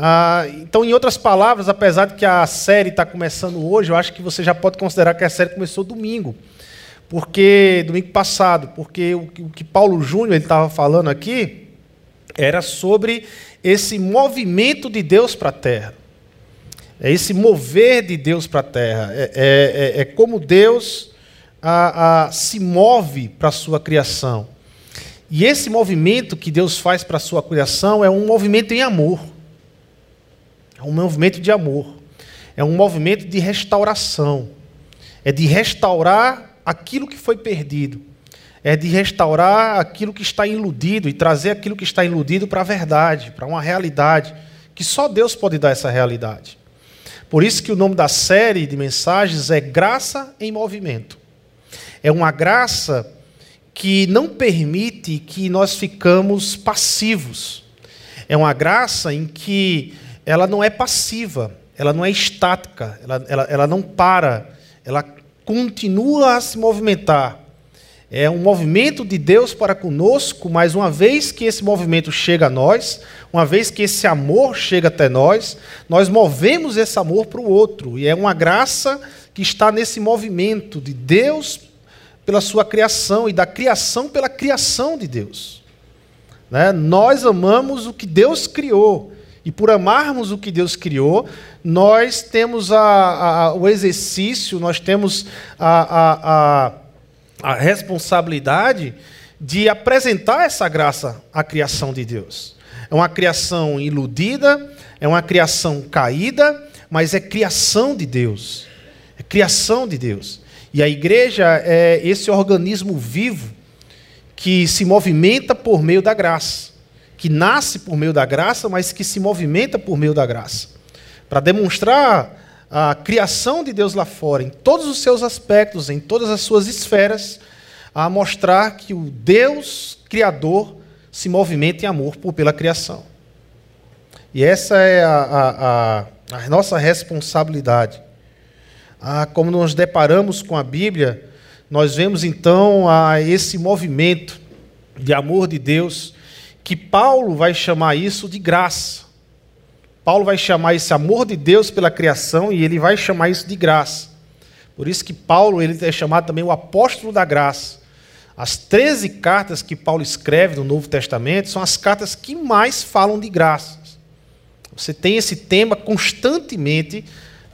Ah, então, em outras palavras, apesar de que a série está começando hoje, eu acho que você já pode considerar que a série começou domingo, porque domingo passado, porque o, o que Paulo Júnior estava falando aqui era sobre esse movimento de Deus para a Terra, é esse mover de Deus para a Terra, é, é, é, é como Deus a, a, se move para a sua criação. E esse movimento que Deus faz para a sua criação é um movimento em amor. É um movimento de amor. É um movimento de restauração. É de restaurar aquilo que foi perdido. É de restaurar aquilo que está iludido e trazer aquilo que está iludido para a verdade, para uma realidade, que só Deus pode dar essa realidade. Por isso que o nome da série de mensagens é Graça em Movimento. É uma graça que não permite que nós ficamos passivos. É uma graça em que ela não é passiva, ela não é estática, ela, ela, ela não para, ela continua a se movimentar. É um movimento de Deus para conosco, mas uma vez que esse movimento chega a nós, uma vez que esse amor chega até nós, nós movemos esse amor para o outro. E é uma graça que está nesse movimento de Deus pela sua criação e da criação pela criação de Deus. Né? Nós amamos o que Deus criou. E por amarmos o que Deus criou, nós temos a, a, o exercício, nós temos a, a, responsabilidade de apresentar essa graça à criação de Deus. É uma criação iludida, é uma criação caída, mas é criação de Deus. É criação de Deus. E a igreja é esse organismo vivo que se movimenta por meio da graça que nasce por meio da graça, mas que se movimenta por meio da graça. Para demonstrar a criação de Deus lá fora, em todos os seus aspectos, em todas as suas esferas, a mostrar que o Deus Criador se movimenta em amor por, pela criação. E essa é a, a, a, a nossa responsabilidade. Ah, como nos deparamos com a Bíblia, nós vemos então a esse movimento de amor de Deus que Paulo vai chamar isso de graça. Paulo vai chamar esse amor de Deus pela criação e ele vai chamar isso de graça. Por isso que Paulo ele é chamado também o apóstolo da graça. As 13 cartas que Paulo escreve no Novo Testamento são as cartas que mais falam de graças. Você tem esse tema constantemente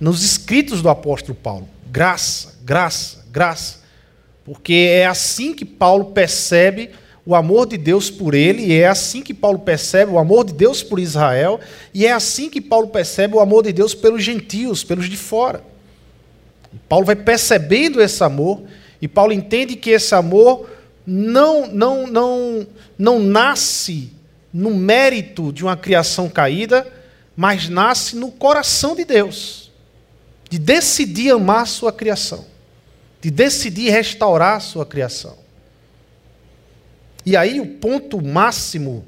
nos escritos do apóstolo Paulo. Graça, graça, graça. Porque é assim que Paulo percebe o amor de Deus por ele, e é assim que Paulo percebe o amor de Deus por Israel, e é assim que Paulo percebe o amor de Deus pelos gentios, pelos de fora. Paulo vai percebendo esse amor, e Paulo entende que esse amor não, não, não, não nasce no mérito de uma criação caída, mas nasce no coração de Deus, de decidir amar sua criação, de decidir restaurar a sua criação. E aí o ponto máximo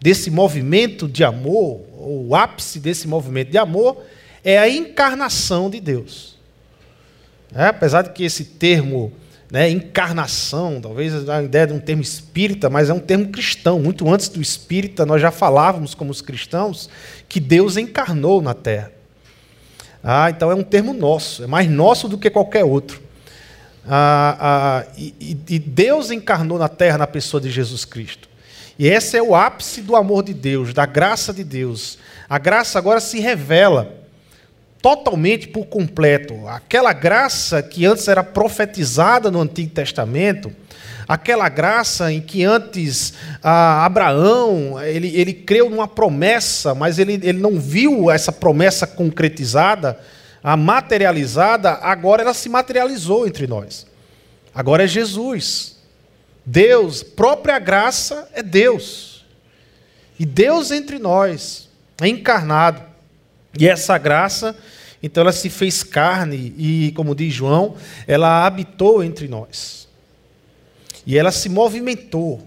desse movimento de amor, ou o ápice desse movimento de amor, é a encarnação de Deus. É, apesar de que esse termo, né, encarnação, talvez a ideia de um termo espírita, mas é um termo cristão. Muito antes do espírita, nós já falávamos como os cristãos que Deus encarnou na terra. Ah, então é um termo nosso, é mais nosso do que qualquer outro. Ah, ah, e, e Deus encarnou na terra na pessoa de Jesus Cristo. E esse é o ápice do amor de Deus, da graça de Deus. A graça agora se revela totalmente por completo. Aquela graça que antes era profetizada no Antigo Testamento, aquela graça em que antes ah, Abraão ele, ele creu numa promessa, mas ele, ele não viu essa promessa concretizada a materializada, agora ela se materializou entre nós. Agora é Jesus. Deus, própria graça é Deus. E Deus entre nós, é encarnado. E essa graça, então ela se fez carne e, como diz João, ela habitou entre nós. E ela se movimentou.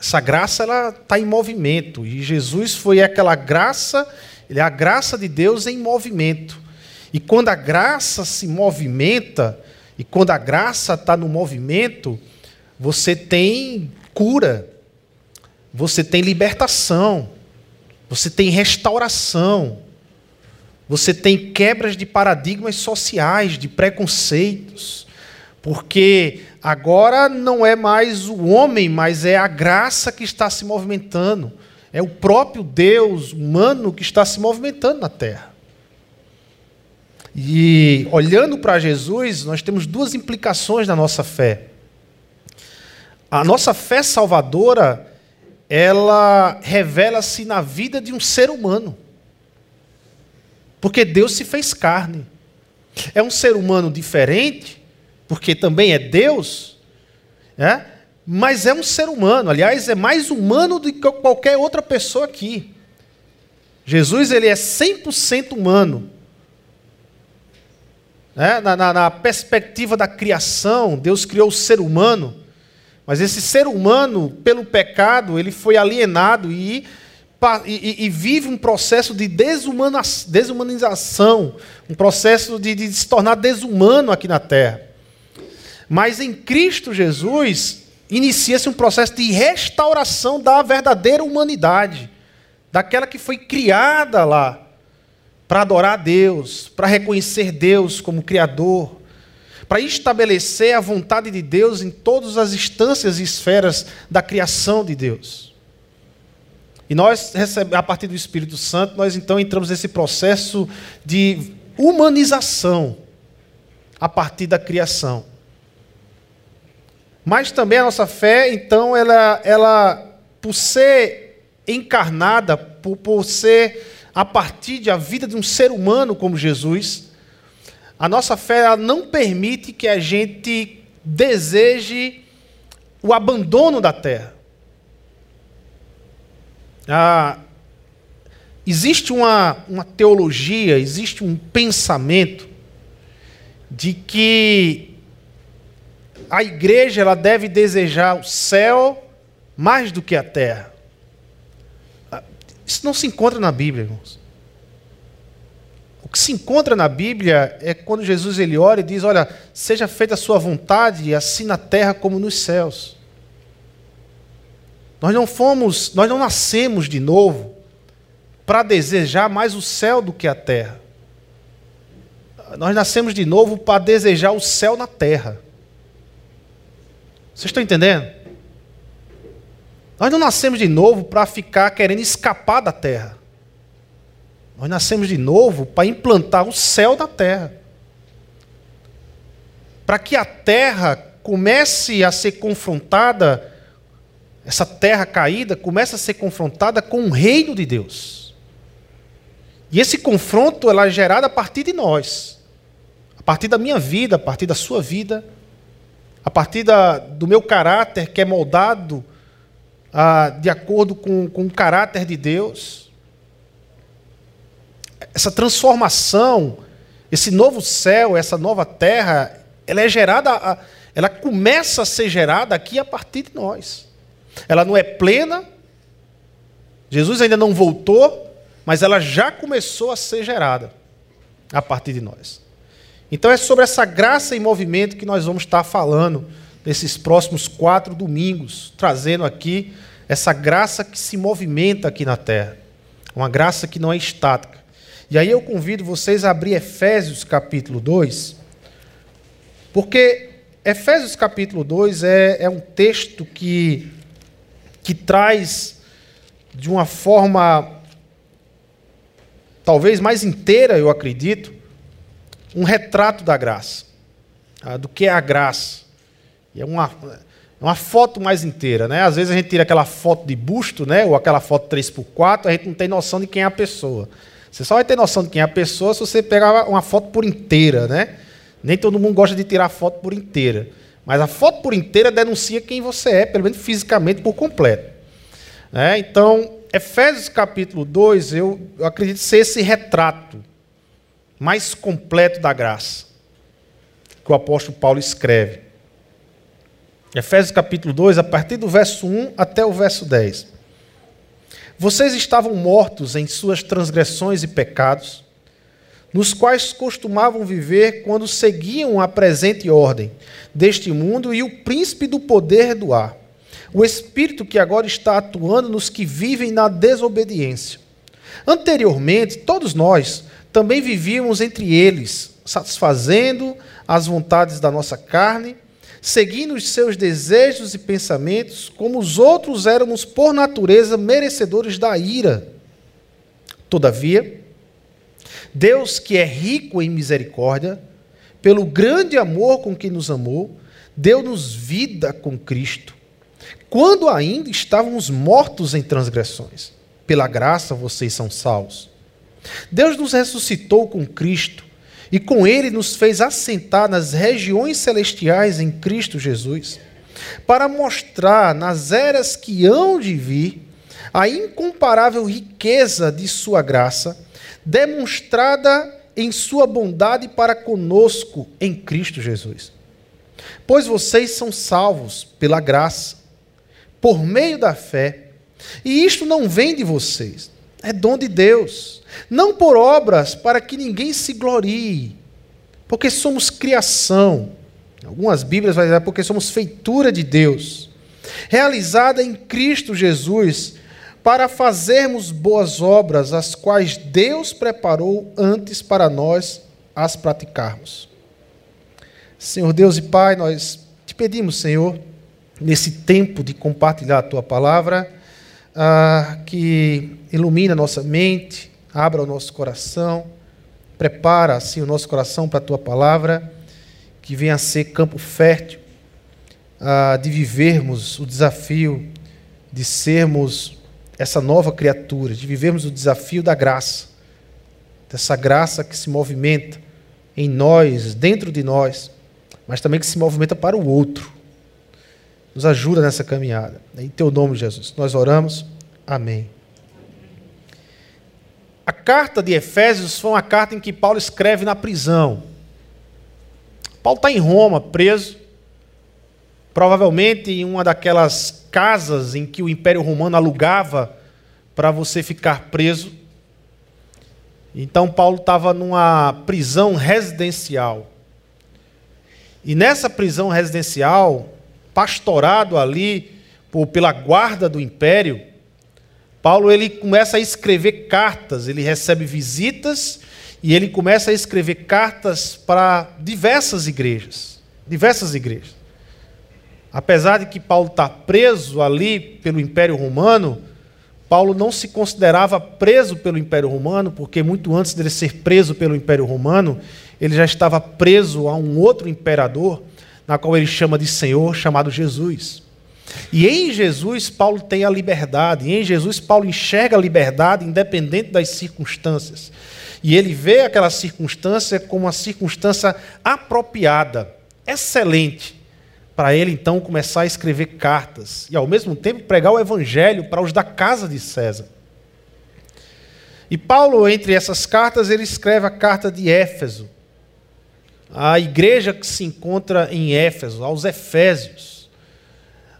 Essa graça ela está em movimento. E Jesus foi aquela graça, ele é a graça de Deus em movimento. E quando a graça se movimenta, e quando a graça está no movimento, você tem cura, você tem libertação, Você tem restauração. Você tem quebras de paradigmas sociais, de preconceitos. Porque agora não é mais o homem, mas é a graça que está se movimentando. É o próprio Deus humano que está se movimentando na terra. E olhando para Jesus, nós temos duas implicações na nossa fé. A nossa fé salvadora, ela revela-se na vida de um ser humano. Porque Deus se fez carne. É um ser humano diferente, porque também é Deus, né? mas é um ser humano. Aliás, é mais humano do que qualquer outra pessoa aqui. Jesus ele é 100% humano. Né? Na, na, na perspectiva da criação, Deus criou o ser humano, mas esse ser humano, pelo pecado, ele foi alienado e, e, e vive um processo de desumanização, um processo de, de se tornar desumano aqui na terra. Mas em Cristo Jesus, inicia-se um processo de restauração da verdadeira humanidade, daquela que foi criada lá para adorar a Deus, para reconhecer Deus como Criador, para estabelecer a vontade de Deus em todas as instâncias e esferas da criação de Deus. E nós, a partir do Espírito Santo, nós então entramos nesse processo de humanização a partir da criação. Mas também a nossa fé, então, ela, ela por ser encarnada, por, por ser a partir da vida de um ser humano como Jesus, a nossa fé não permite que a gente deseje o abandono da terra. Ah, existe uma, uma teologia, existe um pensamento de que a igreja ela deve desejar o céu mais do que a terra. Isso não se encontra na Bíblia, irmãos. O que se encontra na Bíblia é quando Jesus ele ora e diz: Olha, seja feita a sua vontade, assim na terra como nos céus. Nós não fomos, nós não nascemos de novo para desejar mais o céu do que a terra. Nós nascemos de novo para desejar o céu na terra. Vocês estão entendendo? Nós não nascemos de novo para ficar querendo escapar da terra. Nós nascemos de novo para implantar o céu na terra. Para que a terra comece a ser confrontada, essa terra caída comece a ser confrontada com o reino de Deus. E esse confronto ela é gerado a partir de nós, a partir da minha vida, a partir da sua vida, a partir da, do meu caráter que é moldado ah, de acordo com, com o caráter de Deus. Essa transformação, esse novo céu, essa nova terra, ela é gerada, ela começa a ser gerada aqui a partir de nós. Ela não é plena, Jesus ainda não voltou, mas ela já começou a ser gerada a partir de nós. Então é sobre essa graça em movimento que nós vamos estar falando nesses próximos quatro domingos, trazendo aqui essa graça que se movimenta aqui na terra, uma graça que não é estática. E aí eu convido vocês a abrir Efésios capítulo 2, porque Efésios capítulo 2 é, é um texto que, que traz de uma forma talvez mais inteira, eu acredito, um retrato da graça, tá? do que é a graça. É uma, uma foto mais inteira, né? Às vezes a gente tira aquela foto de busto, né? Ou aquela foto 3x4, a gente não tem noção de quem é a pessoa. Você só vai ter noção de quem é a pessoa se você pegar uma foto por inteira, né? Nem todo mundo gosta de tirar foto por inteira. Mas a foto por inteira denuncia quem você é, pelo menos fisicamente, por completo. Né? Então, Efésios capítulo 2, eu, eu acredito ser esse retrato mais completo da graça que o apóstolo Paulo escreve. Efésios capítulo 2, a partir do verso 1 até o verso 10. Vocês estavam mortos em suas transgressões e pecados, nos quais costumavam viver quando seguiam a presente ordem deste mundo e o príncipe do poder do ar, o espírito que agora está atuando nos que vivem na desobediência. Anteriormente, todos nós também vivíamos entre eles, satisfazendo as vontades da nossa carne, seguindo os seus desejos e pensamentos, como os outros éramos por natureza merecedores da ira. Todavia, Deus, que é rico em misericórdia, pelo grande amor com que nos amou, deu-nos vida com Cristo, quando ainda estávamos mortos em transgressões. Pela graça vocês são salvos. Deus nos ressuscitou com Cristo e com Ele nos fez assentar nas regiões celestiais em Cristo Jesus, para mostrar nas eras que hão de vir a incomparável riqueza de Sua graça, demonstrada em Sua bondade para conosco em Cristo Jesus. Pois vocês são salvos pela graça, por meio da fé e isto não vem de vocês, é dom de Deus. Não por obras, para que ninguém se glorie, porque somos criação. Algumas Bíblias vão dizer porque somos feitura de Deus, realizada em Cristo Jesus, para fazermos boas obras, as quais Deus preparou antes para nós as praticarmos. Senhor Deus e Pai, nós te pedimos, Senhor, nesse tempo de compartilhar a tua palavra, ah, que ilumina a nossa mente, abra o nosso coração, prepara assim o nosso coração para a tua palavra, que venha a ser campo fértil ah, de vivermos o desafio de sermos essa nova criatura, de vivermos o desafio da graça, dessa graça que se movimenta em nós, dentro de nós, mas também que se movimenta para o outro. Nos ajuda nessa caminhada. Em teu nome, Jesus. Nós oramos. Amém. A carta de Efésios foi uma carta em que Paulo escreve na prisão. Paulo está em Roma, preso, provavelmente em uma daquelas casas em que o Império Romano alugava para você ficar preso. Então, Paulo estava numa prisão residencial. E nessa prisão residencial, pastorado ali por, pela guarda do império, Paulo ele começa a escrever cartas, ele recebe visitas e ele começa a escrever cartas para diversas igrejas, diversas igrejas. Apesar de que Paulo está preso ali pelo Império Romano, Paulo não se considerava preso pelo Império Romano, porque muito antes dele ser preso pelo Império Romano, ele já estava preso a um outro imperador na qual ele chama de Senhor, chamado Jesus. E em Jesus, Paulo tem a liberdade. E em Jesus, Paulo enxerga a liberdade independente das circunstâncias. E ele vê aquela circunstância como uma circunstância apropriada, excelente, para ele então começar a escrever cartas e ao mesmo tempo pregar o evangelho para os da casa de César. E Paulo, entre essas cartas, ele escreve a carta de Éfeso, a igreja que se encontra em Éfeso, aos Efésios.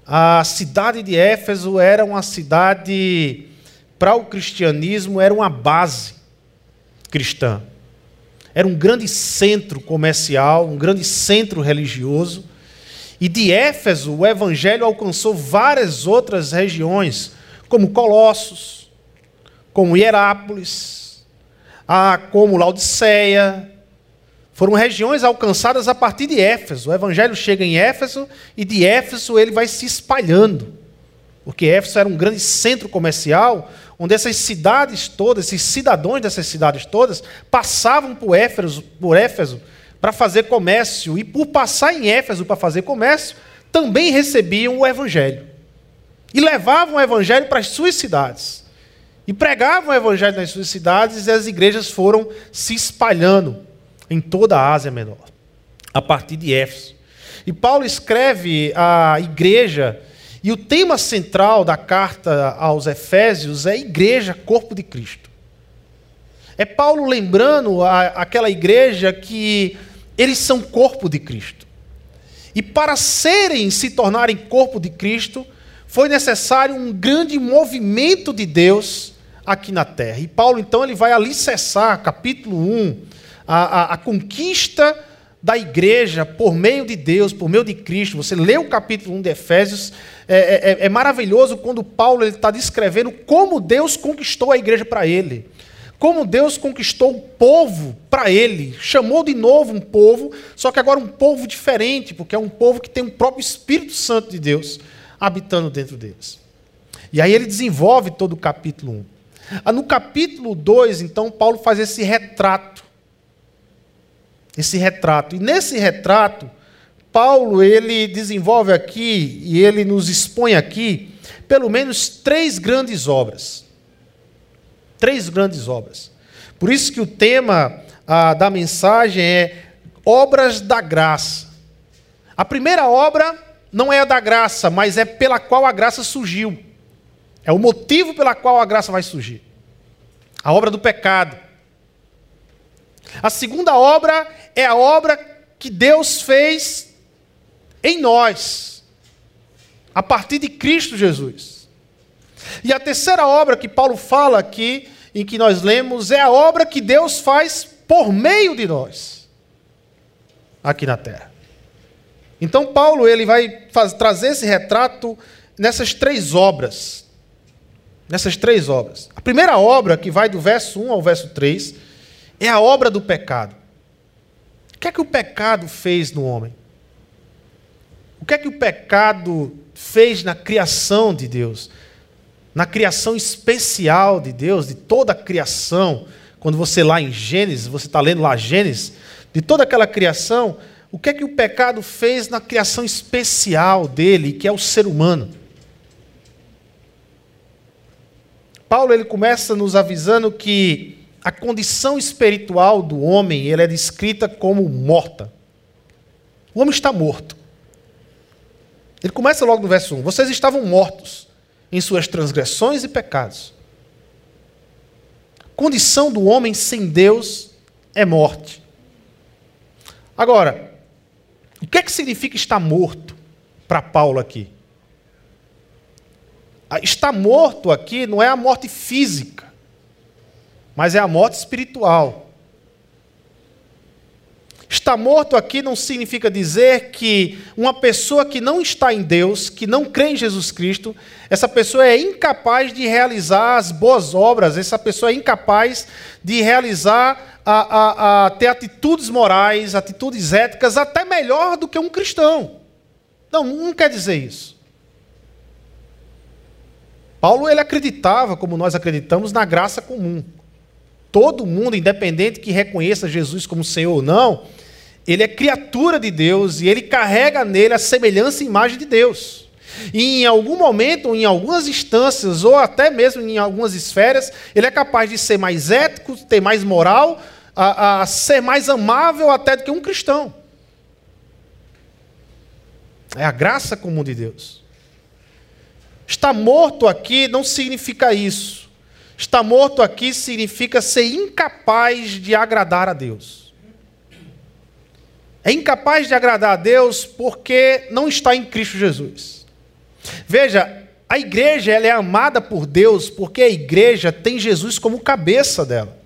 A cidade de Éfeso era uma cidade, para o cristianismo, era uma base cristã. Era um grande centro comercial, um grande centro religioso. E de Éfeso, o evangelho alcançou várias outras regiões, como Colossos, como Hierápolis, como Laodiceia, foram regiões alcançadas a partir de Éfeso. O evangelho chega em Éfeso e de Éfeso ele vai se espalhando. Porque Éfeso era um grande centro comercial, onde essas cidades todas, esses cidadãos dessas cidades todas, passavam por Éfeso, por Éfeso para fazer comércio. E por passar em Éfeso para fazer comércio, também recebiam o evangelho. E levavam o evangelho para as suas cidades. E pregavam o evangelho nas suas cidades e as igrejas foram se espalhando em toda a Ásia Menor, a partir de Éfeso. E Paulo escreve à igreja, e o tema central da carta aos Efésios é igreja, corpo de Cristo. É Paulo lembrando a, aquela igreja que eles são corpo de Cristo. E para serem, se tornarem corpo de Cristo, foi necessário um grande movimento de Deus aqui na terra. E Paulo, então, ele vai alicerçar, capítulo 1, a, a, a conquista da igreja por meio de Deus, por meio de Cristo. Você lê o capítulo 1 de Efésios, é, é, é, é maravilhoso quando Paulo está descrevendo como Deus conquistou a igreja para ele. Como Deus conquistou o povo para ele. Chamou de novo um povo, só que agora um povo diferente, porque é um povo que tem o próprio Espírito Santo de Deus habitando dentro deles. E aí ele desenvolve todo o capítulo 1. Ah, no capítulo 2, então, Paulo faz esse retrato. Esse retrato. E nesse retrato, Paulo ele desenvolve aqui e ele nos expõe aqui pelo menos três grandes obras. Três grandes obras. Por isso que o tema ah, da mensagem é obras da graça. A primeira obra não é a da graça, mas é pela qual a graça surgiu. É o motivo pela qual a graça vai surgir. A obra do pecado. A segunda obra é a obra que Deus fez em nós, a partir de Cristo Jesus. E a terceira obra que Paulo fala aqui, em que nós lemos, é a obra que Deus faz por meio de nós, aqui na terra. Então, Paulo ele vai fazer, trazer esse retrato nessas três obras nessas três obras. A primeira obra, que vai do verso 1 ao verso 3, é a obra do pecado. O que é que o pecado fez no homem? O que é que o pecado fez na criação de Deus? Na criação especial de Deus, de toda a criação. Quando você lá em Gênesis, você está lendo lá Gênesis, de toda aquela criação, o que é que o pecado fez na criação especial dele, que é o ser humano? Paulo ele começa nos avisando que a condição espiritual do homem ele é descrita como morta. O homem está morto. Ele começa logo no verso 1: Vocês estavam mortos em suas transgressões e pecados. Condição do homem sem Deus é morte. Agora, o que é que significa estar morto para Paulo aqui? Está morto aqui não é a morte física, mas é a morte espiritual. Está morto aqui não significa dizer que uma pessoa que não está em Deus, que não crê em Jesus Cristo, essa pessoa é incapaz de realizar as boas obras, essa pessoa é incapaz de realizar, a, a, a ter atitudes morais, atitudes éticas, até melhor do que um cristão. Não, não quer dizer isso. Paulo ele acreditava, como nós acreditamos, na graça comum. Todo mundo, independente que reconheça Jesus como Senhor ou não, ele é criatura de Deus e ele carrega nele a semelhança e imagem de Deus. E em algum momento, em algumas instâncias, ou até mesmo em algumas esferas, ele é capaz de ser mais ético, ter mais moral, a, a ser mais amável até do que um cristão. É a graça comum de Deus. Estar morto aqui não significa isso. Estar morto aqui significa ser incapaz de agradar a Deus. É incapaz de agradar a Deus porque não está em Cristo Jesus. Veja, a igreja ela é amada por Deus porque a igreja tem Jesus como cabeça dela.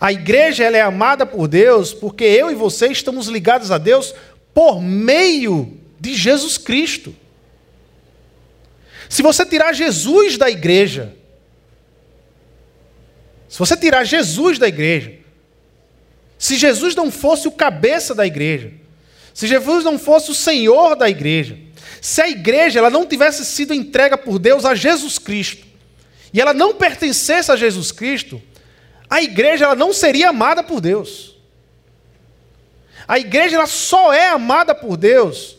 A igreja ela é amada por Deus porque eu e você estamos ligados a Deus por meio de Jesus Cristo. Se você tirar Jesus da igreja, se você tirar Jesus da igreja, se Jesus não fosse o cabeça da igreja, se Jesus não fosse o Senhor da igreja, se a igreja ela não tivesse sido entregue por Deus a Jesus Cristo, e ela não pertencesse a Jesus Cristo, a igreja ela não seria amada por Deus. A igreja ela só é amada por Deus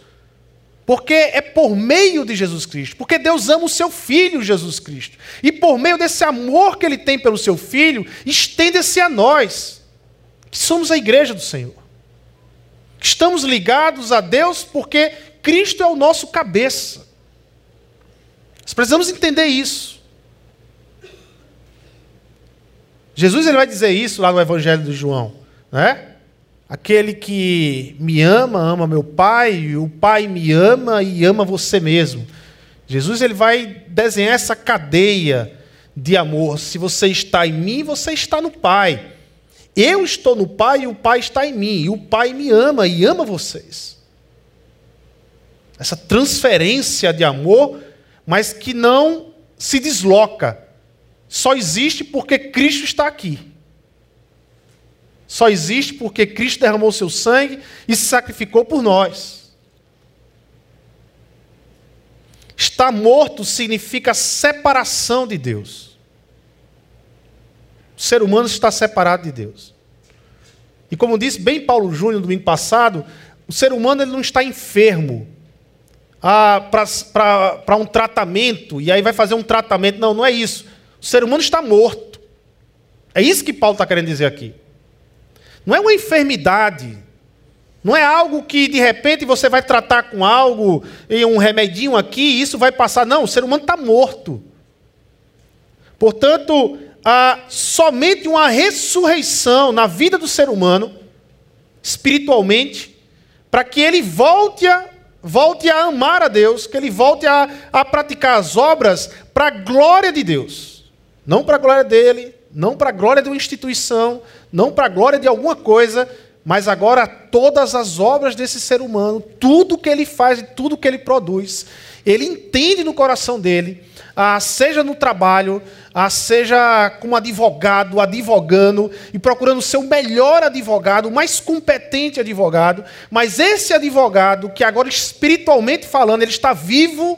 porque é por meio de Jesus Cristo. Porque Deus ama o seu filho, Jesus Cristo. E por meio desse amor que ele tem pelo seu filho, estende-se a nós, que somos a igreja do Senhor. Estamos ligados a Deus porque Cristo é o nosso cabeça. Nós precisamos entender isso. Jesus ele vai dizer isso lá no Evangelho de João, né? Aquele que me ama, ama meu Pai, o Pai me ama e ama você mesmo. Jesus ele vai desenhar essa cadeia de amor. Se você está em mim, você está no Pai. Eu estou no Pai e o Pai está em mim, e o Pai me ama e ama vocês. Essa transferência de amor, mas que não se desloca, só existe porque Cristo está aqui. Só existe porque Cristo derramou seu sangue e se sacrificou por nós. Estar morto significa separação de Deus. O ser humano está separado de Deus. E como disse bem Paulo Júnior no domingo passado, o ser humano ele não está enfermo ah, para um tratamento, e aí vai fazer um tratamento. Não, não é isso. O ser humano está morto. É isso que Paulo está querendo dizer aqui. Não é uma enfermidade. Não é algo que de repente você vai tratar com algo, em um remedinho aqui, e isso vai passar. Não, o ser humano está morto. Portanto, há somente uma ressurreição na vida do ser humano, espiritualmente, para que ele volte a, volte a amar a Deus, que ele volte a, a praticar as obras para a glória de Deus. Não para a glória dele, não para a glória de uma instituição, não para a glória de alguma coisa, mas agora todas as obras desse ser humano, tudo que ele faz e tudo que ele produz, ele entende no coração dele ah, seja no trabalho, ah, seja como advogado, advogando e procurando ser o melhor advogado, o mais competente advogado, mas esse advogado, que agora espiritualmente falando, ele está vivo,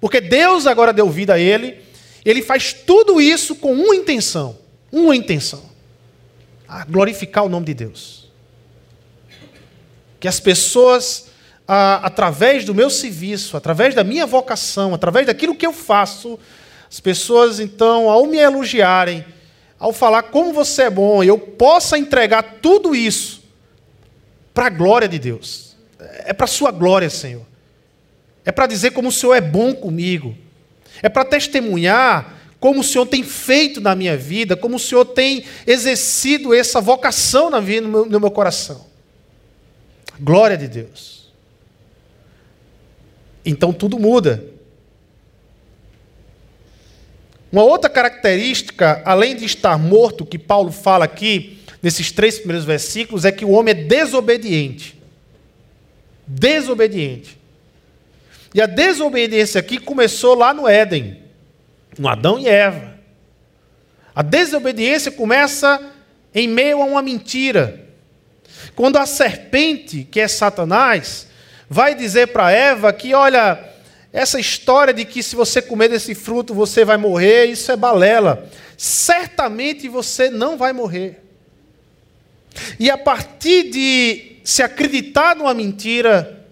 porque Deus agora deu vida a ele, ele faz tudo isso com uma intenção: uma intenção, a glorificar o nome de Deus. Que as pessoas através do meu serviço, através da minha vocação, através daquilo que eu faço, as pessoas, então, ao me elogiarem, ao falar como você é bom, eu possa entregar tudo isso para a glória de Deus. É para a sua glória, Senhor. É para dizer como o Senhor é bom comigo. É para testemunhar como o Senhor tem feito na minha vida, como o Senhor tem exercido essa vocação na vida, no meu, no meu coração. Glória de Deus. Então tudo muda. Uma outra característica, além de estar morto, que Paulo fala aqui, nesses três primeiros versículos, é que o homem é desobediente. Desobediente. E a desobediência aqui começou lá no Éden, no Adão e Eva. A desobediência começa em meio a uma mentira. Quando a serpente, que é Satanás, vai dizer para Eva que, olha, essa história de que se você comer desse fruto você vai morrer, isso é balela. Certamente você não vai morrer. E a partir de se acreditar numa mentira,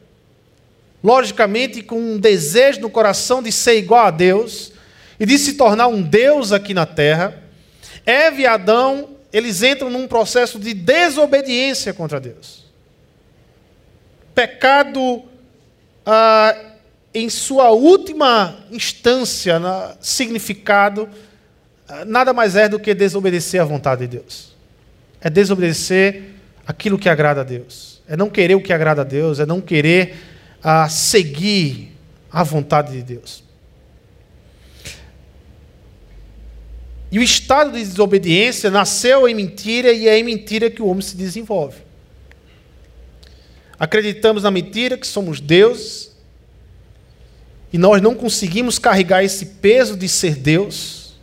logicamente com um desejo no coração de ser igual a Deus e de se tornar um Deus aqui na terra, Eva e Adão, eles entram num processo de desobediência contra Deus pecado ah, em sua última instância, na, significado, ah, nada mais é do que desobedecer à vontade de Deus. É desobedecer aquilo que agrada a Deus. É não querer o que agrada a Deus, é não querer ah, seguir a vontade de Deus. E o estado de desobediência nasceu em mentira e é em mentira que o homem se desenvolve. Acreditamos na mentira que somos Deus e nós não conseguimos carregar esse peso de ser Deus,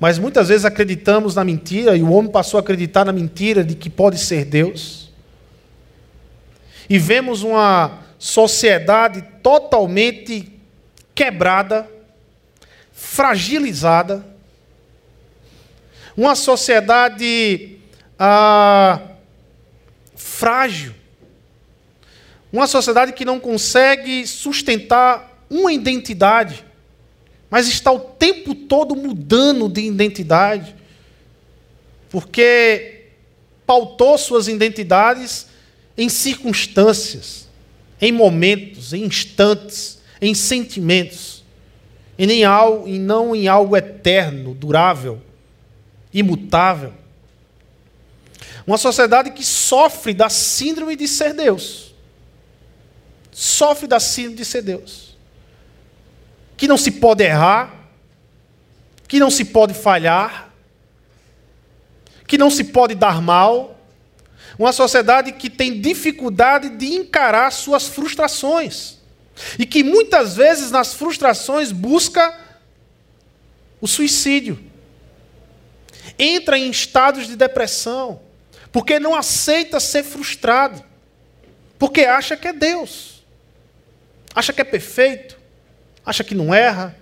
mas muitas vezes acreditamos na mentira e o homem passou a acreditar na mentira de que pode ser Deus. E vemos uma sociedade totalmente quebrada, fragilizada, uma sociedade ah, frágil, uma sociedade que não consegue sustentar uma identidade, mas está o tempo todo mudando de identidade, porque pautou suas identidades em circunstâncias, em momentos, em instantes, em sentimentos, e, nem algo, e não em algo eterno, durável, imutável. Uma sociedade que sofre da síndrome de ser Deus sofre da síndrome de ser Deus. Que não se pode errar, que não se pode falhar, que não se pode dar mal, uma sociedade que tem dificuldade de encarar suas frustrações e que muitas vezes nas frustrações busca o suicídio. Entra em estados de depressão, porque não aceita ser frustrado, porque acha que é Deus, acha que é perfeito, acha que não erra,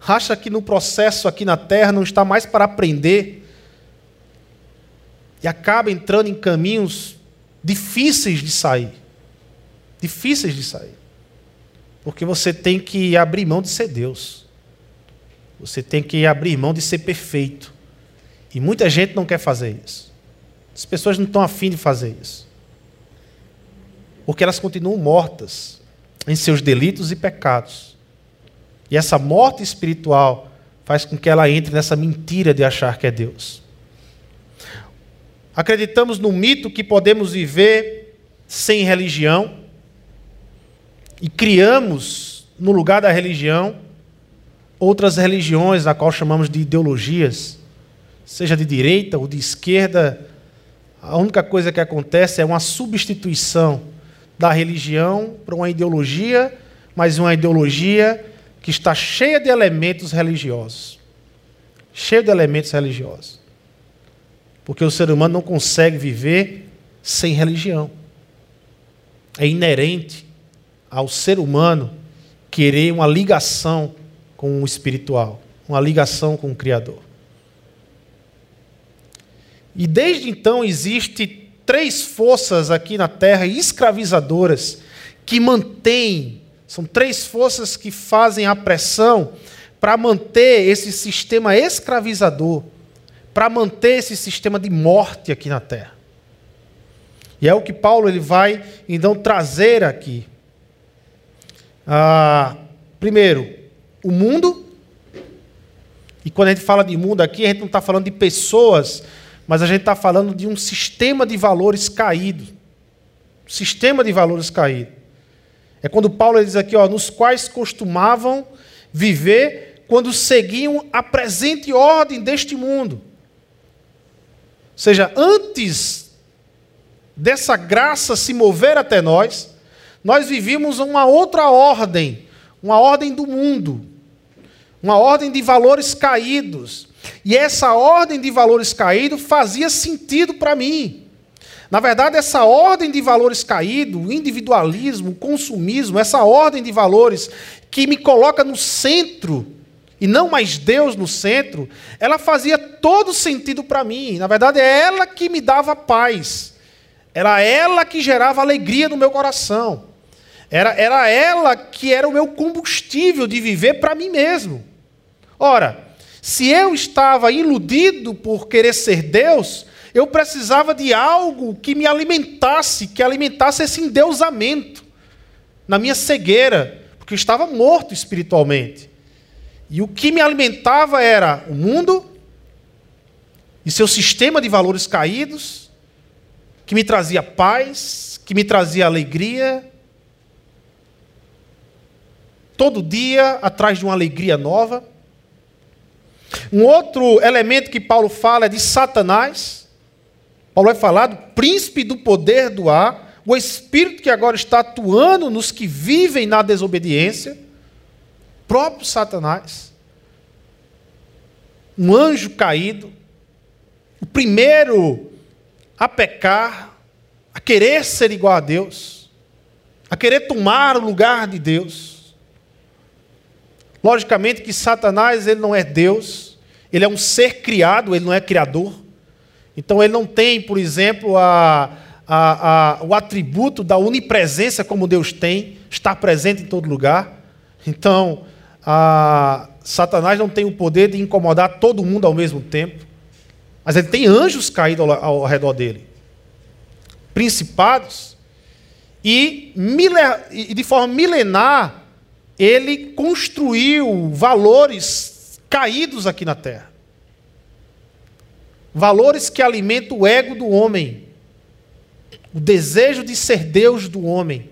acha que no processo aqui na terra não está mais para aprender e acaba entrando em caminhos difíceis de sair. Difíceis de sair. Porque você tem que abrir mão de ser Deus. Você tem que abrir mão de ser perfeito. E muita gente não quer fazer isso. As pessoas não estão afim de fazer isso. Porque elas continuam mortas em seus delitos e pecados. E essa morte espiritual faz com que ela entre nessa mentira de achar que é Deus. Acreditamos no mito que podemos viver sem religião e criamos, no lugar da religião, outras religiões, a qual chamamos de ideologias, seja de direita ou de esquerda. A única coisa que acontece é uma substituição da religião para uma ideologia, mas uma ideologia que está cheia de elementos religiosos. Cheia de elementos religiosos. Porque o ser humano não consegue viver sem religião. É inerente ao ser humano querer uma ligação com o espiritual, uma ligação com o Criador. E desde então existe três forças aqui na Terra escravizadoras que mantêm, são três forças que fazem a pressão para manter esse sistema escravizador para manter esse sistema de morte aqui na terra. E é o que Paulo ele vai então trazer aqui. Ah, primeiro, o mundo. E quando a gente fala de mundo aqui, a gente não está falando de pessoas, mas a gente está falando de um sistema de valores caído. Sistema de valores caído. É quando Paulo diz aqui, ó, nos quais costumavam viver quando seguiam a presente ordem deste mundo ou seja, antes dessa graça se mover até nós, nós vivíamos uma outra ordem, uma ordem do mundo, uma ordem de valores caídos. E essa ordem de valores caídos fazia sentido para mim. Na verdade, essa ordem de valores caídos, o individualismo, consumismo, essa ordem de valores que me coloca no centro e não mais Deus no centro, ela fazia todo sentido para mim. Na verdade, é ela que me dava paz. Era ela que gerava alegria no meu coração. Era, era ela que era o meu combustível de viver para mim mesmo. Ora, se eu estava iludido por querer ser Deus, eu precisava de algo que me alimentasse, que alimentasse esse endeusamento na minha cegueira, porque eu estava morto espiritualmente. E o que me alimentava era o mundo e seu sistema de valores caídos, que me trazia paz, que me trazia alegria. Todo dia atrás de uma alegria nova. Um outro elemento que Paulo fala é de Satanás. Paulo vai falar do príncipe do poder do ar, o espírito que agora está atuando nos que vivem na desobediência próprio Satanás, um anjo caído, o primeiro a pecar, a querer ser igual a Deus, a querer tomar o lugar de Deus. Logicamente que Satanás ele não é Deus, ele é um ser criado, ele não é criador. Então ele não tem, por exemplo, a, a, a, o atributo da onipresença como Deus tem, estar presente em todo lugar. Então, Satanás não tem o poder de incomodar todo mundo ao mesmo tempo, mas ele tem anjos caídos ao, ao redor dele, principados, e, e de forma milenar ele construiu valores caídos aqui na terra. Valores que alimentam o ego do homem, o desejo de ser Deus do homem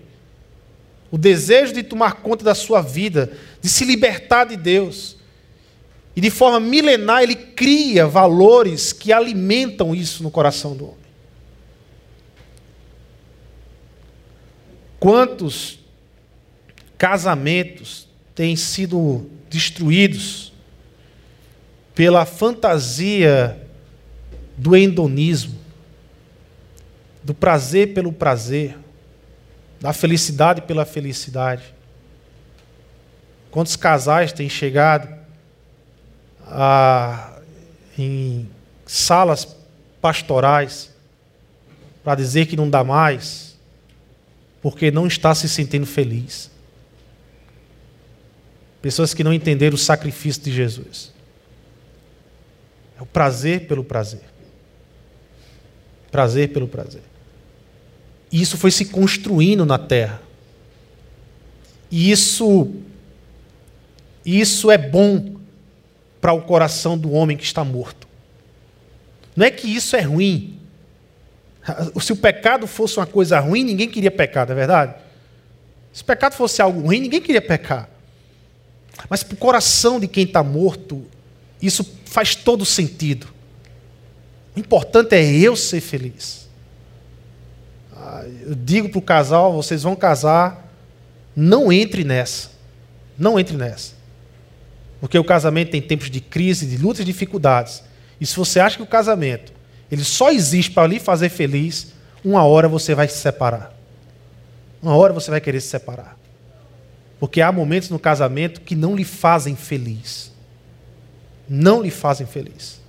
o desejo de tomar conta da sua vida, de se libertar de Deus. E de forma milenar ele cria valores que alimentam isso no coração do homem. Quantos casamentos têm sido destruídos pela fantasia do endonismo, do prazer pelo prazer, da felicidade pela felicidade. Quantos casais têm chegado a, em salas pastorais para dizer que não dá mais, porque não está se sentindo feliz. Pessoas que não entenderam o sacrifício de Jesus. É o prazer pelo prazer. Prazer pelo prazer. E isso foi se construindo na terra. E isso isso é bom para o coração do homem que está morto. Não é que isso é ruim. Se o pecado fosse uma coisa ruim, ninguém queria pecar, não é verdade? Se o pecado fosse algo ruim, ninguém queria pecar. Mas para o coração de quem está morto, isso faz todo sentido. O importante é eu ser feliz. Ah, eu digo para o casal: vocês vão casar, não entre nessa. Não entre nessa. Porque o casamento tem tempos de crise, de lutas e dificuldades. E se você acha que o casamento ele só existe para lhe fazer feliz, uma hora você vai se separar. Uma hora você vai querer se separar. Porque há momentos no casamento que não lhe fazem feliz. Não lhe fazem feliz.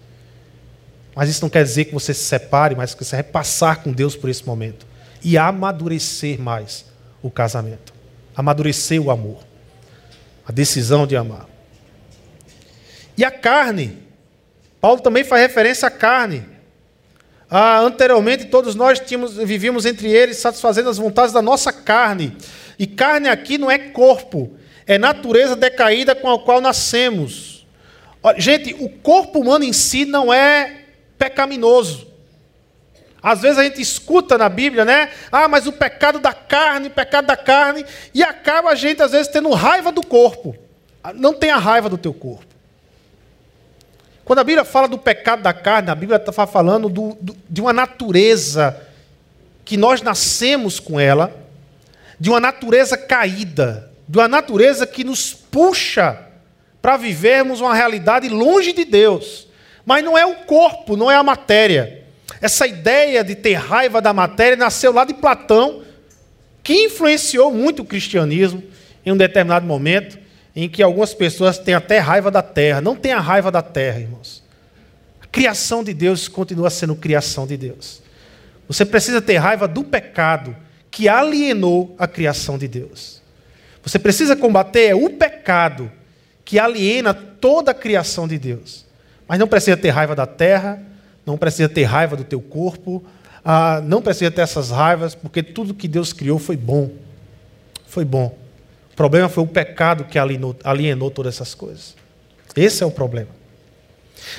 Mas isso não quer dizer que você se separe, mas que você vai passar com Deus por esse momento. E amadurecer mais o casamento. Amadurecer o amor. A decisão de amar. E a carne. Paulo também faz referência à carne. Ah, anteriormente, todos nós tínhamos, vivíamos entre eles, satisfazendo as vontades da nossa carne. E carne aqui não é corpo, é natureza decaída com a qual nascemos. Gente, o corpo humano em si não é pecaminoso. Às vezes a gente escuta na Bíblia, né? Ah, mas o pecado da carne, o pecado da carne, e acaba a gente às vezes tendo raiva do corpo. Não tenha raiva do teu corpo. Quando a Bíblia fala do pecado da carne, a Bíblia está falando do, do, de uma natureza que nós nascemos com ela, de uma natureza caída, de uma natureza que nos puxa para vivermos uma realidade longe de Deus. Mas não é o corpo, não é a matéria. Essa ideia de ter raiva da matéria nasceu lá de Platão, que influenciou muito o cristianismo em um determinado momento em que algumas pessoas têm até raiva da terra. Não tenha raiva da terra, irmãos. A criação de Deus continua sendo criação de Deus. Você precisa ter raiva do pecado que alienou a criação de Deus. Você precisa combater o pecado que aliena toda a criação de Deus. Mas não precisa ter raiva da terra, não precisa ter raiva do teu corpo, ah, não precisa ter essas raivas, porque tudo que Deus criou foi bom. Foi bom. O problema foi o pecado que alienou, alienou todas essas coisas. Esse é o problema.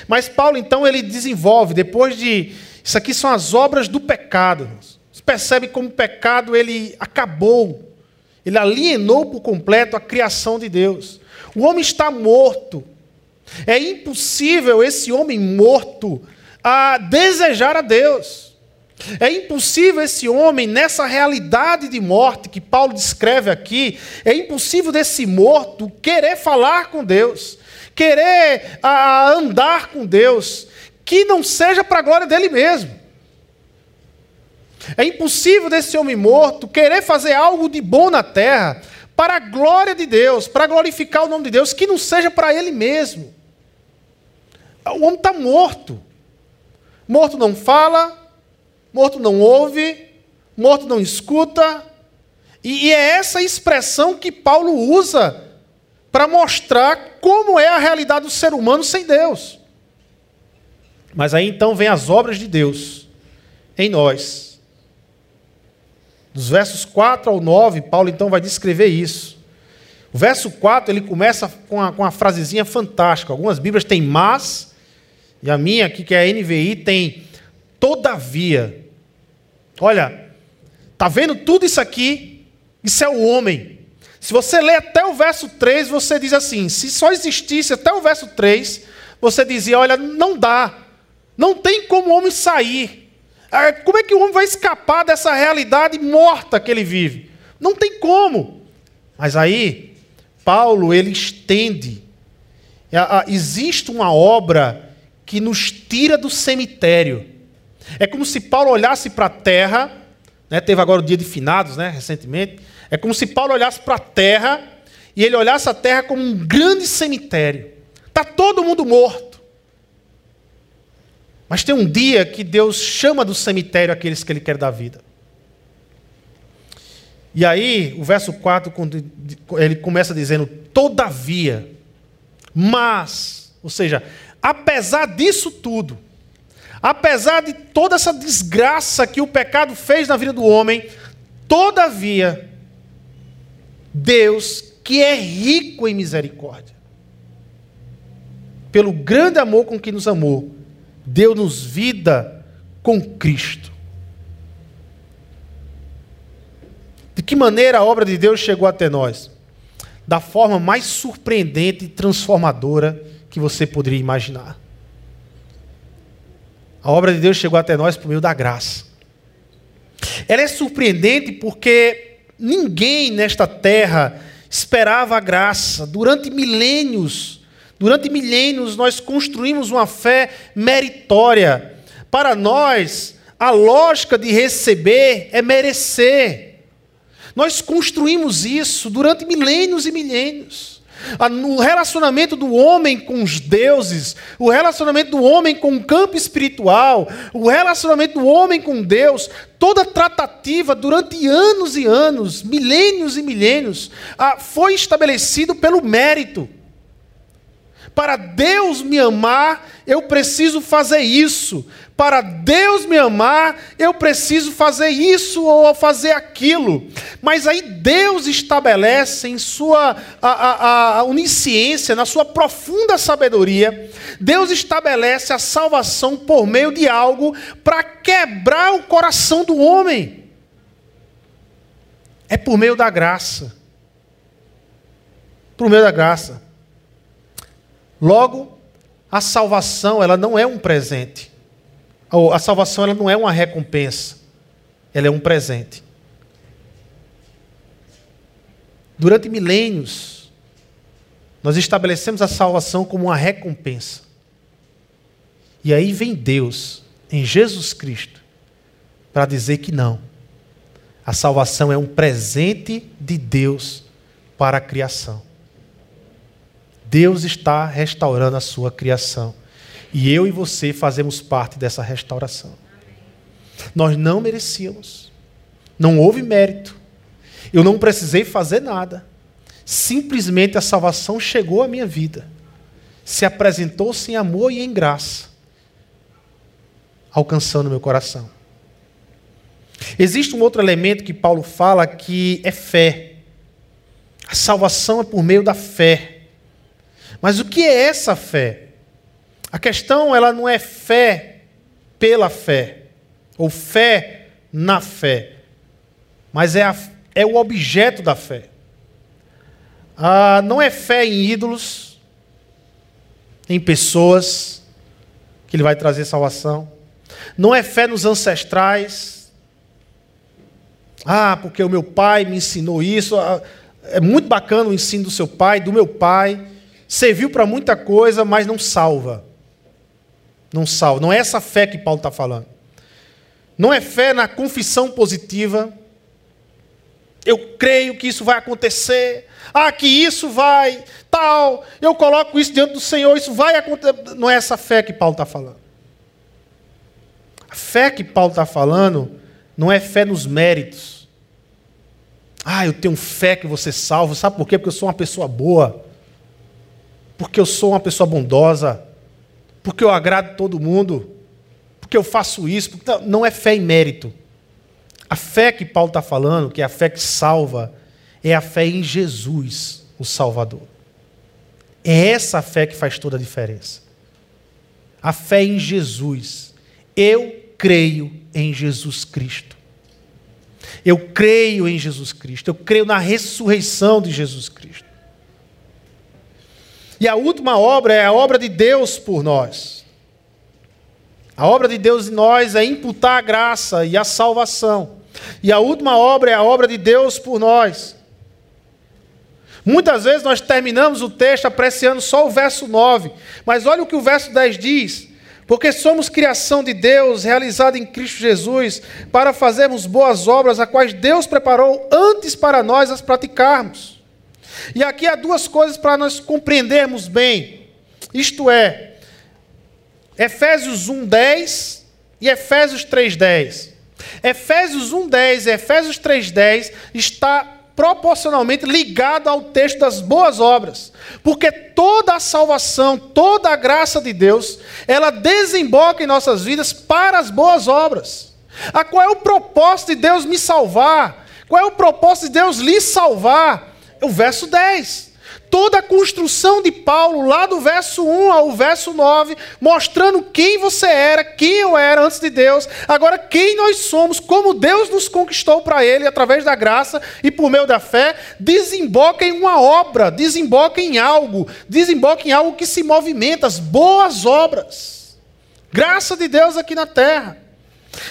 Mas Paulo, então, ele desenvolve, depois de. Isso aqui são as obras do pecado. Você percebe como o pecado ele acabou. Ele alienou por completo a criação de Deus. O homem está morto. É impossível esse homem morto a desejar a Deus. É impossível esse homem, nessa realidade de morte que Paulo descreve aqui, é impossível desse morto querer falar com Deus, querer a, andar com Deus, que não seja para a glória dele mesmo. É impossível desse homem morto querer fazer algo de bom na terra, para a glória de Deus, para glorificar o nome de Deus, que não seja para ele mesmo. O homem está morto. Morto não fala, morto não ouve, morto não escuta. E, é essa expressão que Paulo usa para mostrar como é a realidade do ser humano sem Deus. Mas aí então vem as obras de Deus em nós. Dos versos 4 ao 9, Paulo então vai descrever isso. O verso 4 ele começa com a, com uma frasezinha fantástica. Algumas Bíblias têm mas, e a minha aqui, que é a NVI, tem todavia. Olha, tá vendo tudo isso aqui? Isso é o homem. Se você lê até o verso 3, você diz assim: se só existisse até o verso 3, você dizia: olha, não dá, não tem como o homem sair. Ah, como é que o homem vai escapar dessa realidade morta que ele vive? Não tem como. Mas aí, Paulo, ele estende. Existe uma obra que nos tira do cemitério. É como se Paulo olhasse para a terra, né, teve agora o dia de finados, né, recentemente. É como se Paulo olhasse para a terra e ele olhasse a terra como um grande cemitério. Está todo mundo morto. Mas tem um dia que Deus chama do cemitério aqueles que Ele quer dar vida. E aí, o verso 4, ele começa dizendo: Todavia, mas, ou seja, apesar disso tudo, apesar de toda essa desgraça que o pecado fez na vida do homem, todavia, Deus, que é rico em misericórdia, pelo grande amor com que nos amou, deu-nos vida com Cristo. De que maneira a obra de Deus chegou até nós? Da forma mais surpreendente e transformadora que você poderia imaginar. A obra de Deus chegou até nós por meio da graça. Ela é surpreendente porque ninguém nesta terra esperava a graça. Durante milênios, durante milênios nós construímos uma fé meritória. Para nós, a lógica de receber é merecer. Nós construímos isso durante milênios e milênios. O relacionamento do homem com os deuses, o relacionamento do homem com o campo espiritual, o relacionamento do homem com Deus, toda tratativa durante anos e anos, milênios e milênios, foi estabelecido pelo mérito. Para Deus me amar, eu preciso fazer isso. Para Deus me amar, eu preciso fazer isso ou fazer aquilo. Mas aí Deus estabelece em sua a, a, a onisciência, na sua profunda sabedoria, Deus estabelece a salvação por meio de algo para quebrar o coração do homem. É por meio da graça. Por meio da graça. Logo, a salvação ela não é um presente. A salvação ela não é uma recompensa. Ela é um presente. Durante milênios, nós estabelecemos a salvação como uma recompensa. E aí vem Deus, em Jesus Cristo, para dizer que não. A salvação é um presente de Deus para a criação. Deus está restaurando a sua criação. E eu e você fazemos parte dessa restauração. Nós não merecíamos. Não houve mérito. Eu não precisei fazer nada. Simplesmente a salvação chegou à minha vida. Se apresentou-se em amor e em graça, alcançando meu coração. Existe um outro elemento que Paulo fala que é fé. A salvação é por meio da fé. Mas o que é essa fé? A questão ela não é fé pela fé, ou fé na fé, mas é, a, é o objeto da fé. Ah, não é fé em ídolos, em pessoas, que ele vai trazer salvação. Não é fé nos ancestrais. Ah, porque o meu pai me ensinou isso. Ah, é muito bacana o ensino do seu pai, do meu pai serviu para muita coisa, mas não salva. Não salva. Não é essa fé que Paulo está falando. Não é fé na confissão positiva. Eu creio que isso vai acontecer. Ah, que isso vai, tal. Eu coloco isso diante do Senhor, isso vai acontecer. Não é essa fé que Paulo está falando. A fé que Paulo está falando não é fé nos méritos. Ah, eu tenho fé que você salva. Sabe por quê? Porque eu sou uma pessoa boa porque eu sou uma pessoa bondosa, porque eu agrado todo mundo, porque eu faço isso. Não é fé em mérito. A fé que Paulo está falando, que é a fé que salva, é a fé em Jesus, o Salvador. É essa fé que faz toda a diferença. A fé em Jesus. Eu creio em Jesus Cristo. Eu creio em Jesus Cristo, eu creio na ressurreição de Jesus Cristo. E a última obra é a obra de Deus por nós. A obra de Deus em nós é imputar a graça e a salvação. E a última obra é a obra de Deus por nós. Muitas vezes nós terminamos o texto apreciando só o verso 9, mas olha o que o verso 10 diz: porque somos criação de Deus, realizada em Cristo Jesus, para fazermos boas obras, a quais Deus preparou antes para nós as praticarmos. E aqui há duas coisas para nós compreendermos bem. Isto é, Efésios 1:10 e Efésios 3:10. Efésios 1:10 e Efésios 3:10 está proporcionalmente ligado ao texto das boas obras. Porque toda a salvação, toda a graça de Deus, ela desemboca em nossas vidas para as boas obras. A qual é o propósito de Deus me salvar? Qual é o propósito de Deus lhe salvar? O verso 10 toda a construção de Paulo, lá do verso 1 ao verso 9, mostrando quem você era, quem eu era antes de Deus, agora quem nós somos, como Deus nos conquistou para Ele através da graça e por meio da fé, desemboca em uma obra, desemboca em algo, desemboca em algo que se movimenta, as boas obras. Graça de Deus aqui na terra.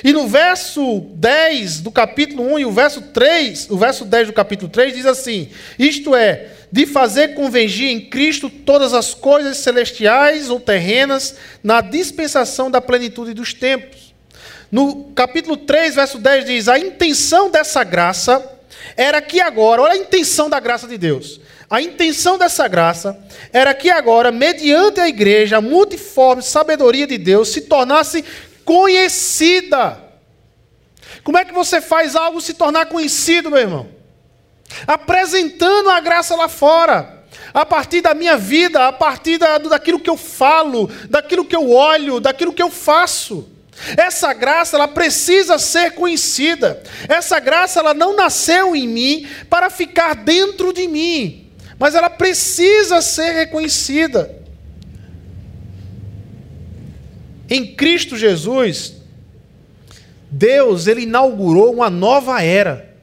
E no verso 10 do capítulo 1 e o verso 3, o verso 10 do capítulo 3 diz assim: Isto é, de fazer convergir em Cristo todas as coisas celestiais ou terrenas na dispensação da plenitude dos tempos. No capítulo 3, verso 10 diz: A intenção dessa graça era que agora, olha a intenção da graça de Deus. A intenção dessa graça era que agora, mediante a igreja, a multiforme sabedoria de Deus se tornasse conhecida. Como é que você faz algo se tornar conhecido, meu irmão? apresentando a graça lá fora, a partir da minha vida, a partir da, daquilo que eu falo, daquilo que eu olho, daquilo que eu faço. Essa graça ela precisa ser conhecida. Essa graça ela não nasceu em mim para ficar dentro de mim, mas ela precisa ser reconhecida. Em Cristo Jesus, Deus ele inaugurou uma nova era.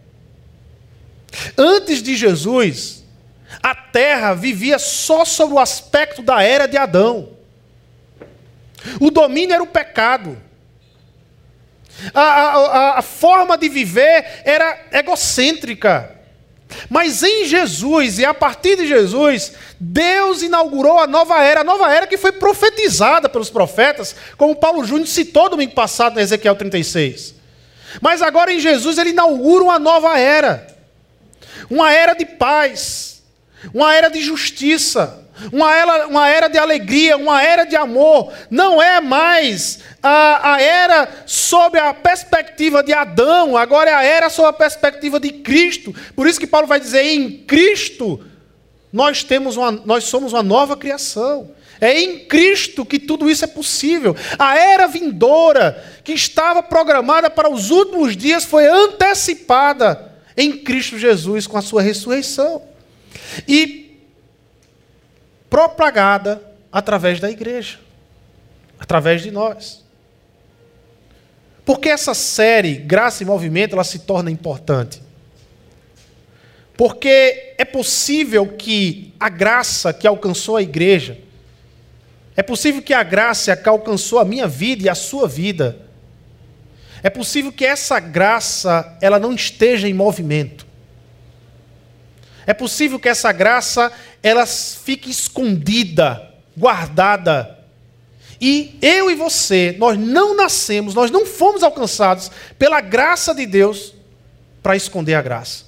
Antes de Jesus, a terra vivia só sob o aspecto da era de Adão. O domínio era o pecado. A, a, a, forma de viver era egocêntrica. Mas em Jesus, e a partir de Jesus, Deus inaugurou a nova era, a nova era que foi profetizada pelos profetas, como Paulo Júnior citou domingo passado no Ezequiel 36. Mas agora em Jesus ele inaugura uma nova era. Uma era de paz, uma era de justiça, uma era, uma era de alegria, uma era de amor. Não é mais a, a era sob a perspectiva de Adão, agora é a era sob a perspectiva de Cristo. Por isso que Paulo vai dizer: em Cristo nós, temos uma, nós somos uma nova criação. É em Cristo que tudo isso é possível. A era vindoura, que estava programada para os últimos dias, foi antecipada em Cristo Jesus com a sua ressurreição. E propagada através da igreja, através de nós. Porque essa série Graça e Movimento ela se torna importante? Porque é possível que a graça que alcançou a igreja, é possível que a graça que alcançou a minha vida e a sua vida, é possível que essa graça ela não esteja em movimento. É possível que essa graça ela fique escondida, guardada. E eu e você, nós não nascemos, nós não fomos alcançados pela graça de Deus para esconder a graça.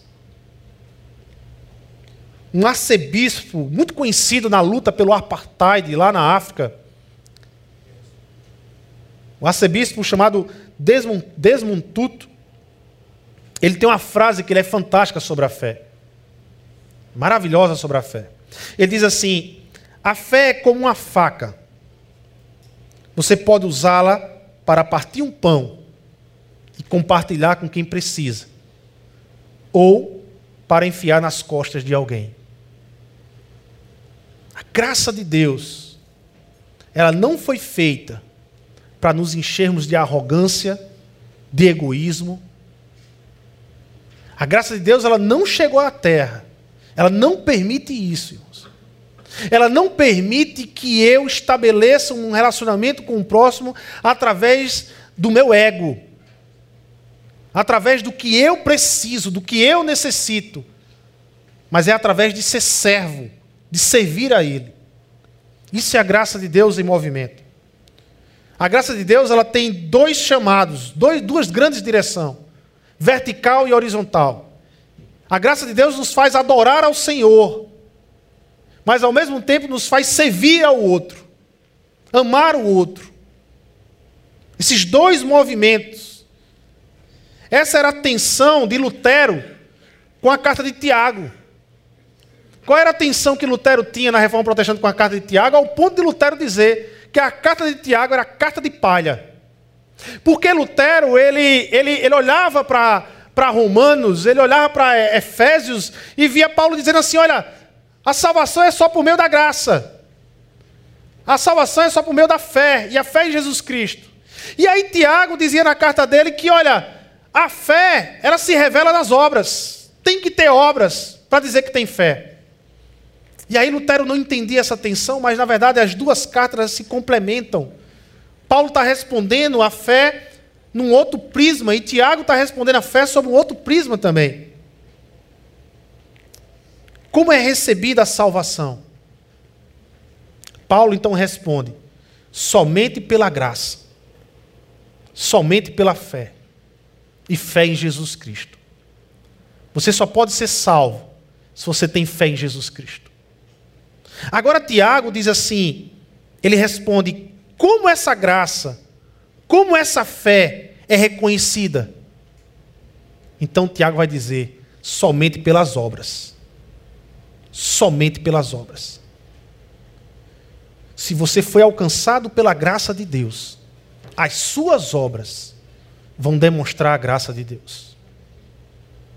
Um arcebispo muito conhecido na luta pelo apartheid lá na África, um arcebispo chamado Desmond, Desmond Tutu, ele tem uma frase que é fantástica sobre a fé. Maravilhosa sobre a fé. Ele diz assim: a fé é como uma faca. Você pode usá-la para partir um pão e compartilhar com quem precisa, ou para enfiar nas costas de alguém. A graça de Deus, ela não foi feita para nos enchermos de arrogância, de egoísmo, A graça de Deus ela não chegou à terra. Ela não permite isso, irmãos. Ela não permite que eu estabeleça um relacionamento com o próximo através do meu ego. Através do que eu preciso, do que eu necessito. Mas é através de ser servo, de servir a Ele. Isso é a graça de Deus em movimento. A graça de Deus ela tem dois chamados, dois, duas grandes direções: vertical e horizontal. A graça de Deus nos faz adorar ao Senhor, mas ao mesmo tempo nos faz servir ao outro, amar o outro. Esses dois movimentos. Essa era a tensão de Lutero com a carta de Tiago. Qual era a tensão que Lutero tinha na reforma protestante com a carta de Tiago, ao ponto de Lutero dizer que a carta de Tiago era carta de palha. Porque Lutero, ele, ele, ele olhava para Romanos, ele olhava para Efésios e via Paulo dizendo assim: olha, a salvação é só por meio da graça. A salvação é só por meio da fé, e a fé em Jesus Cristo. E aí Tiago dizia na carta dele que, olha, a fé, ela se revela nas obras. Tem que ter obras para dizer que tem fé. E aí Lutero não entendia essa tensão, mas na verdade as duas cartas se complementam. Paulo está respondendo a fé num outro prisma, e Tiago está respondendo a fé sobre um outro prisma também. Como é recebida a salvação? Paulo então responde: somente pela graça, somente pela fé, e fé em Jesus Cristo. Você só pode ser salvo se você tem fé em Jesus Cristo. Agora, Tiago diz assim: ele responde, como essa graça, como essa fé é reconhecida? Então, Tiago vai dizer, somente pelas obras. Somente pelas obras. Se você foi alcançado pela graça de Deus, as suas obras vão demonstrar a graça de Deus.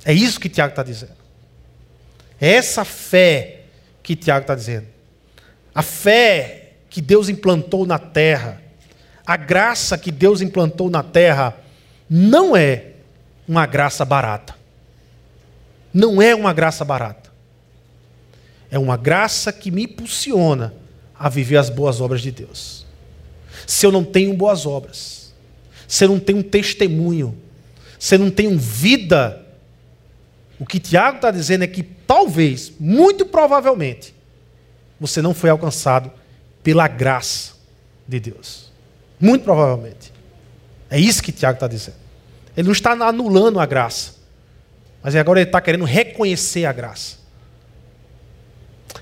É isso que Tiago está dizendo. É essa fé que Tiago está dizendo. A fé que Deus implantou na terra, a graça que Deus implantou na terra, não é uma graça barata. Não é uma graça barata. É uma graça que me impulsiona a viver as boas obras de Deus. Se eu não tenho boas obras, se eu não tenho testemunho, se eu não tenho vida o que Tiago está dizendo é que talvez, muito provavelmente, você não foi alcançado pela graça de Deus. Muito provavelmente. É isso que Tiago está dizendo. Ele não está anulando a graça, mas agora ele está querendo reconhecer a graça.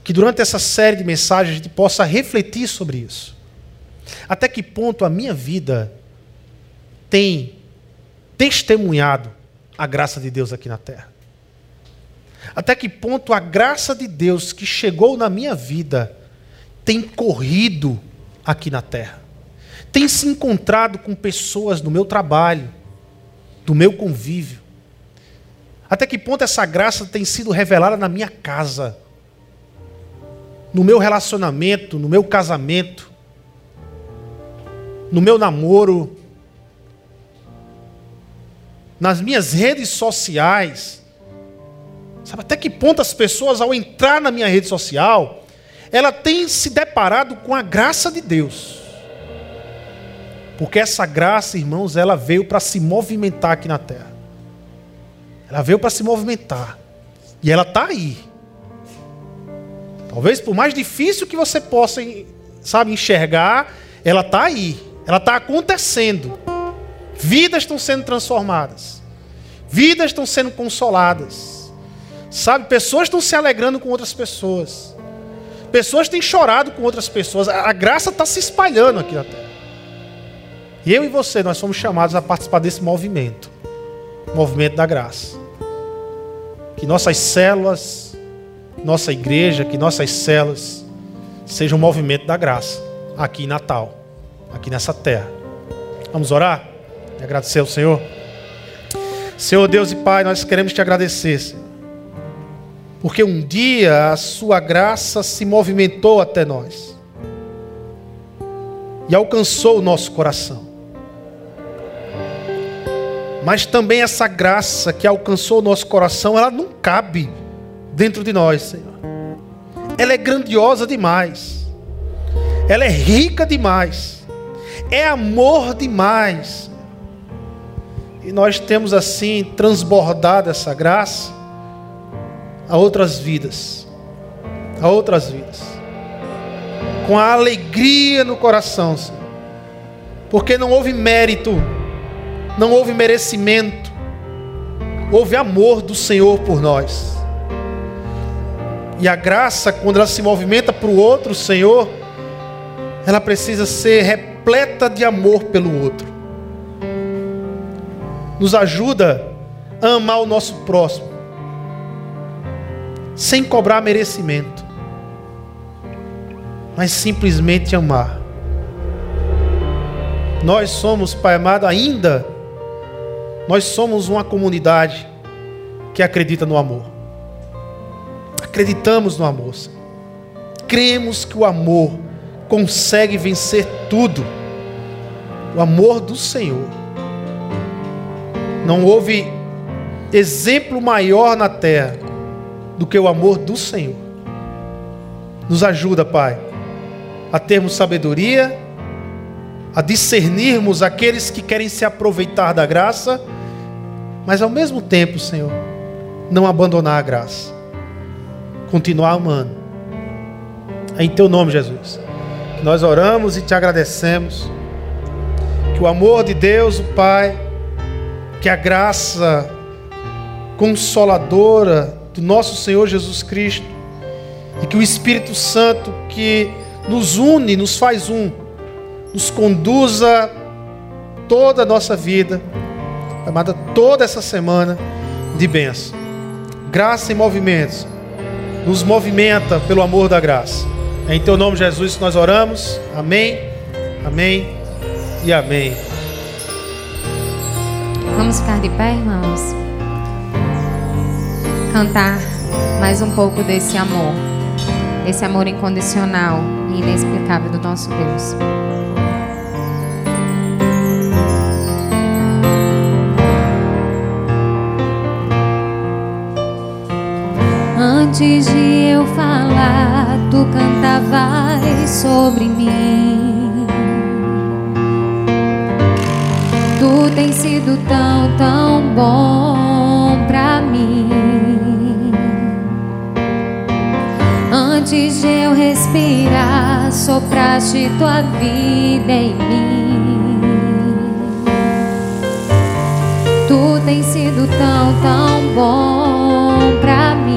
Que durante essa série de mensagens a gente possa refletir sobre isso. Até que ponto a minha vida tem testemunhado a graça de Deus aqui na terra? Até que ponto a graça de Deus que chegou na minha vida tem corrido aqui na terra? Tem se encontrado com pessoas no meu trabalho, do meu convívio? Até que ponto essa graça tem sido revelada na minha casa, no meu relacionamento, no meu casamento, no meu namoro, nas minhas redes sociais? Sabe até que ponto as pessoas, ao entrar na minha rede social, ela tem se deparado com a graça de Deus. Porque essa graça, irmãos, ela veio para se movimentar aqui na terra. Ela veio para se movimentar. E ela está aí. Talvez por mais difícil que você possa, sabe, enxergar, ela está aí. Ela está acontecendo. Vidas estão sendo transformadas. Vidas estão sendo consoladas. Sabe, pessoas estão se alegrando com outras pessoas. Pessoas têm chorado com outras pessoas. A graça está se espalhando aqui na terra. E eu e você, nós somos chamados a participar desse movimento movimento da graça. Que nossas células, nossa igreja, que nossas células sejam um movimento da graça aqui em Natal, aqui nessa terra. Vamos orar e agradecer ao Senhor. Senhor Deus e Pai, nós queremos te agradecer, Senhor porque um dia a sua graça se movimentou até nós e alcançou o nosso coração. Mas também essa graça que alcançou o nosso coração, ela não cabe dentro de nós, Senhor. Ela é grandiosa demais. Ela é rica demais. É amor demais. E nós temos assim transbordado essa graça a outras vidas. A outras vidas. Com a alegria no coração, Senhor. Porque não houve mérito, não houve merecimento, houve amor do Senhor por nós. E a graça, quando ela se movimenta para o outro, Senhor, ela precisa ser repleta de amor pelo outro nos ajuda a amar o nosso próximo, sem cobrar merecimento, mas simplesmente amar. Nós somos, Pai amado, ainda, nós somos uma comunidade que acredita no amor. Acreditamos no amor. Cremos que o amor consegue vencer tudo. O amor do Senhor não houve exemplo maior na terra do que o amor do Senhor. Nos ajuda, Pai, a termos sabedoria, a discernirmos aqueles que querem se aproveitar da graça, mas ao mesmo tempo, Senhor, não abandonar a graça. Continuar amando. É em teu nome, Jesus. Que nós oramos e te agradecemos. Que o amor de Deus, o Pai, que a graça consoladora do nosso Senhor Jesus Cristo e que o Espírito Santo que nos une, nos faz um, nos conduza toda a nossa vida, amada, toda essa semana de bênção. Graça em movimentos, nos movimenta pelo amor da graça. É em teu nome, Jesus, que nós oramos. Amém, amém e amém. Vamos ficar de pé, irmãos? Cantar mais um pouco desse amor, esse amor incondicional e inexplicável do nosso Deus. Antes de eu falar, tu cantavas sobre mim. Tu tem sido tão, tão bom pra mim. Antes de eu respirar, sopraste tua vida em mim. Tu tem sido tão, tão bom pra mim.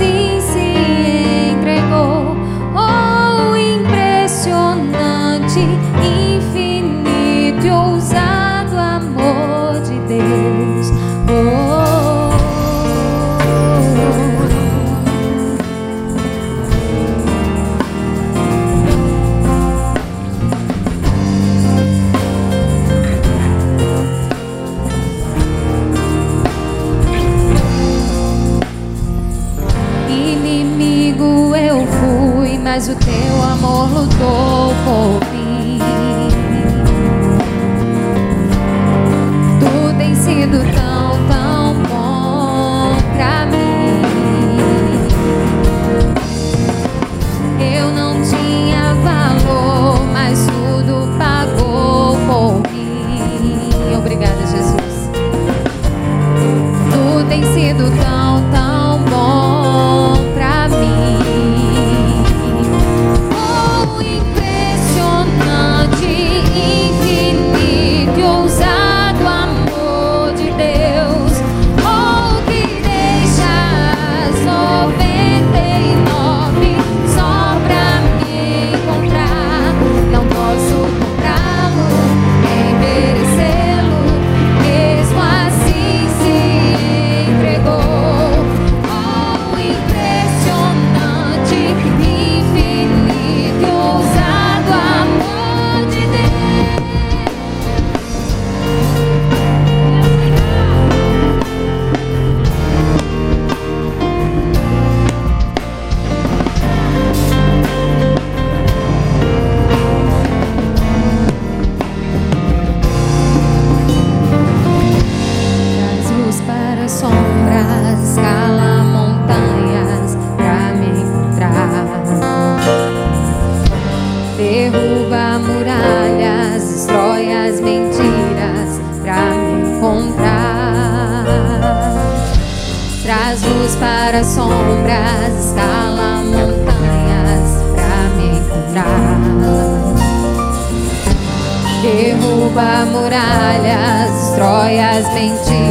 teu bendito.